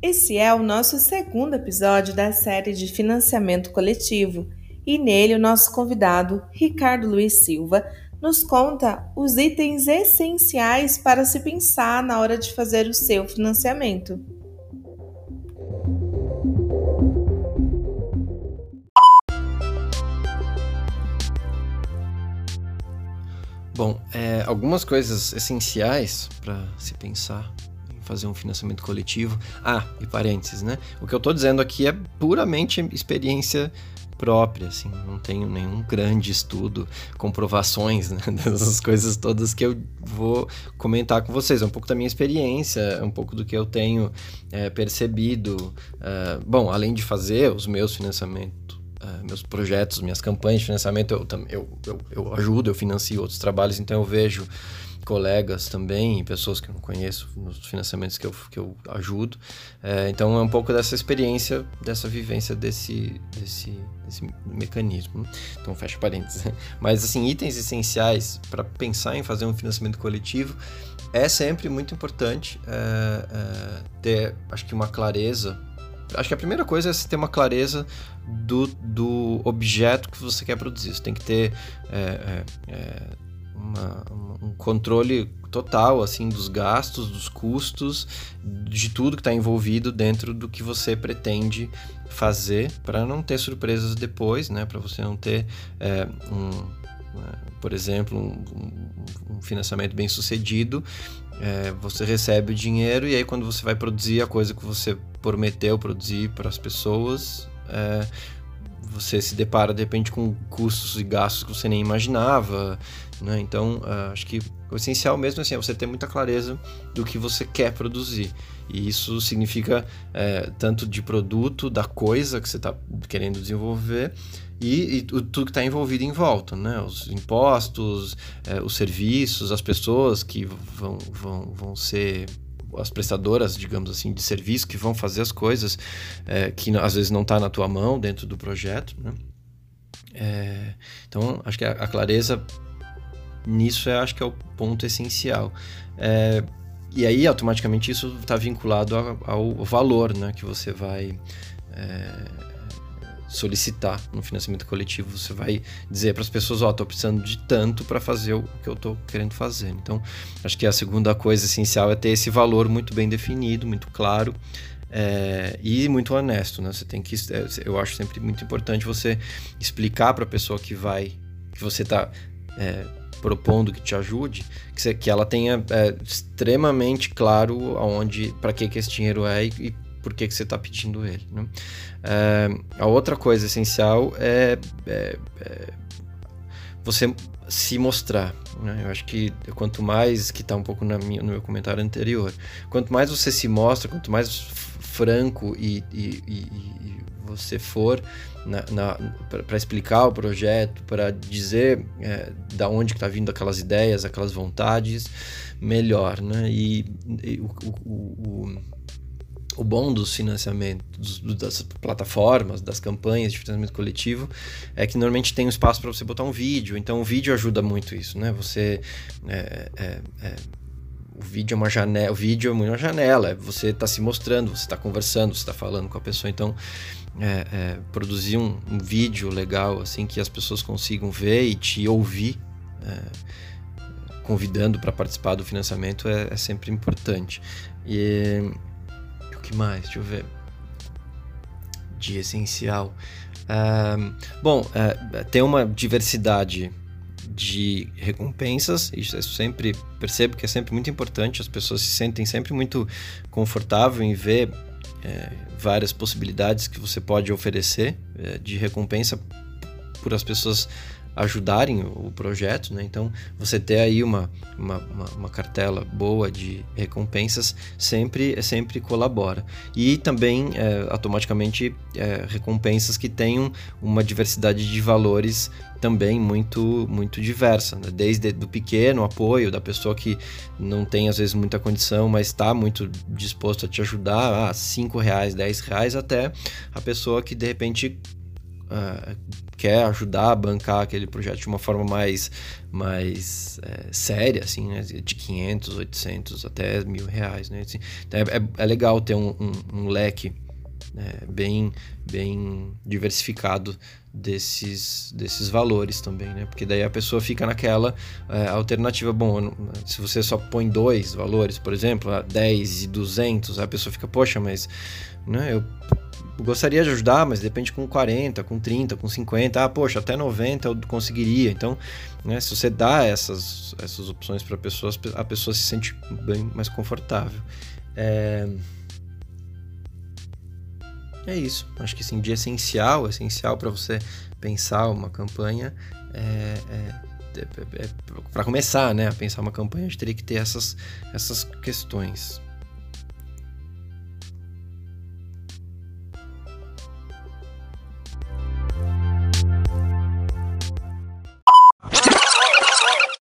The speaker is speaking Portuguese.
Esse é o nosso segundo episódio da série de financiamento coletivo e nele o nosso convidado, Ricardo Luiz Silva, nos conta os itens essenciais para se pensar na hora de fazer o seu financiamento. Bom, é, algumas coisas essenciais para se pensar fazer um financiamento coletivo. Ah, e parênteses, né? O que eu estou dizendo aqui é puramente experiência própria, assim, não tenho nenhum grande estudo, comprovações né, dessas coisas todas que eu vou comentar com vocês. É um pouco da minha experiência, é um pouco do que eu tenho é, percebido. É, bom, além de fazer os meus financiamentos, uh, meus projetos, minhas campanhas de financiamento, eu, eu, eu, eu ajudo, eu financio outros trabalhos, então eu vejo colegas também, pessoas que eu não conheço, nos financiamentos que eu, que eu ajudo. É, então é um pouco dessa experiência, dessa vivência desse, desse, desse mecanismo. Então fecha parênteses. Mas assim, itens essenciais para pensar em fazer um financiamento coletivo é sempre muito importante é, é, ter, acho que uma clareza. Acho que a primeira coisa é você ter uma clareza do, do objeto que você quer produzir. Você tem que ter é, é, é uma, um controle total assim dos gastos, dos custos, de tudo que está envolvido dentro do que você pretende fazer para não ter surpresas depois, né? Para você não ter é, um, né, por exemplo, um, um, financiamento bem sucedido, é, você recebe o dinheiro e aí quando você vai produzir a coisa que você prometeu produzir para as pessoas, é, você se depara de repente com custos e gastos que você nem imaginava, né? Então, uh, acho que o essencial mesmo assim, é você ter muita clareza do que você quer produzir. E isso significa é, tanto de produto, da coisa que você está querendo desenvolver e, e tudo que está envolvido em volta, né? Os impostos, é, os serviços, as pessoas que vão, vão, vão ser as prestadoras, digamos assim, de serviço que vão fazer as coisas é, que às vezes não está na tua mão dentro do projeto, né? É, então, acho que a, a, clareza nisso é, acho que é o ponto essencial. É, e aí, automaticamente, isso está vinculado ao, ao, valor né, que você vai é, solicitar no financiamento coletivo. Você vai dizer para as pessoas: Ó, oh, estou precisando de tanto para fazer o que eu estou querendo fazer. Então, acho que a segunda coisa essencial é ter esse valor muito bem definido, muito claro. É, e muito honesto, né? Você tem que, é, eu acho sempre muito importante você explicar para a pessoa que vai, que você está é, propondo que te ajude, que, você, que ela tenha é, extremamente claro aonde, para que, que esse dinheiro é e, e por que, que você está pedindo ele. Né? É, a outra coisa essencial é, é, é você se mostrar. Né? Eu acho que quanto mais, que está um pouco minha, no meu comentário anterior, quanto mais você se mostra, quanto mais franco e, e, e, e você for para explicar o projeto, para dizer é, da onde está vindo aquelas ideias, aquelas vontades, melhor, né? E, e o, o, o, o, bom dos financiamentos, das plataformas, das campanhas de financiamento coletivo, é que normalmente tem um espaço para você botar um vídeo, então o vídeo ajuda muito isso, né? Você é, é, é o vídeo é uma janela, o vídeo é uma janela, você está se mostrando, você está conversando, você está falando com a pessoa, então é, é, produzir um, um, vídeo legal assim que as pessoas consigam ver e te ouvir é, convidando para participar do financiamento é, é, sempre importante. E o que mais? Deixa eu ver. De essencial. Bom é, ter uma diversidade de recompensas, isso eu sempre percebo que é sempre muito importante, as pessoas se sentem sempre muito confortável em ver é, várias possibilidades que você pode oferecer é, de recompensa por as pessoas ajudarem o projeto, né? Então, você ter aí uma, uma, uma, uma cartela boa de recompensas sempre, sempre colabora. E também, é, automaticamente, é, recompensas que tenham uma diversidade de valores também muito muito diversa, né? desde do pequeno apoio da pessoa que não tem às vezes muita condição, mas está muito disposto a te ajudar, ah, cinco reais, dez reais, até a pessoa que de repente uh, quer ajudar a bancar aquele projeto de uma forma mais mais é, séria, assim, né? de 500, 800 até mil reais, né? Assim, então é, é, é legal ter um, um, um leque é, bem, bem diversificado desses, desses valores também, né? Porque daí a pessoa fica naquela é, alternativa, bom, se você só põe dois valores, por exemplo, 10 e 200, a pessoa fica, poxa, mas né, eu gostaria de ajudar, mas depende com 40, com 30, com 50, ah, poxa, até 90 eu conseguiria. Então, né, se você dá essas, essas opções para pessoas, a pessoa se sente bem mais confortável. É... É isso. Acho que sim, de essencial, essencial para você pensar uma campanha é, é, é, é para começar, né, a pensar uma campanha, a gente teria que ter essas, essas questões.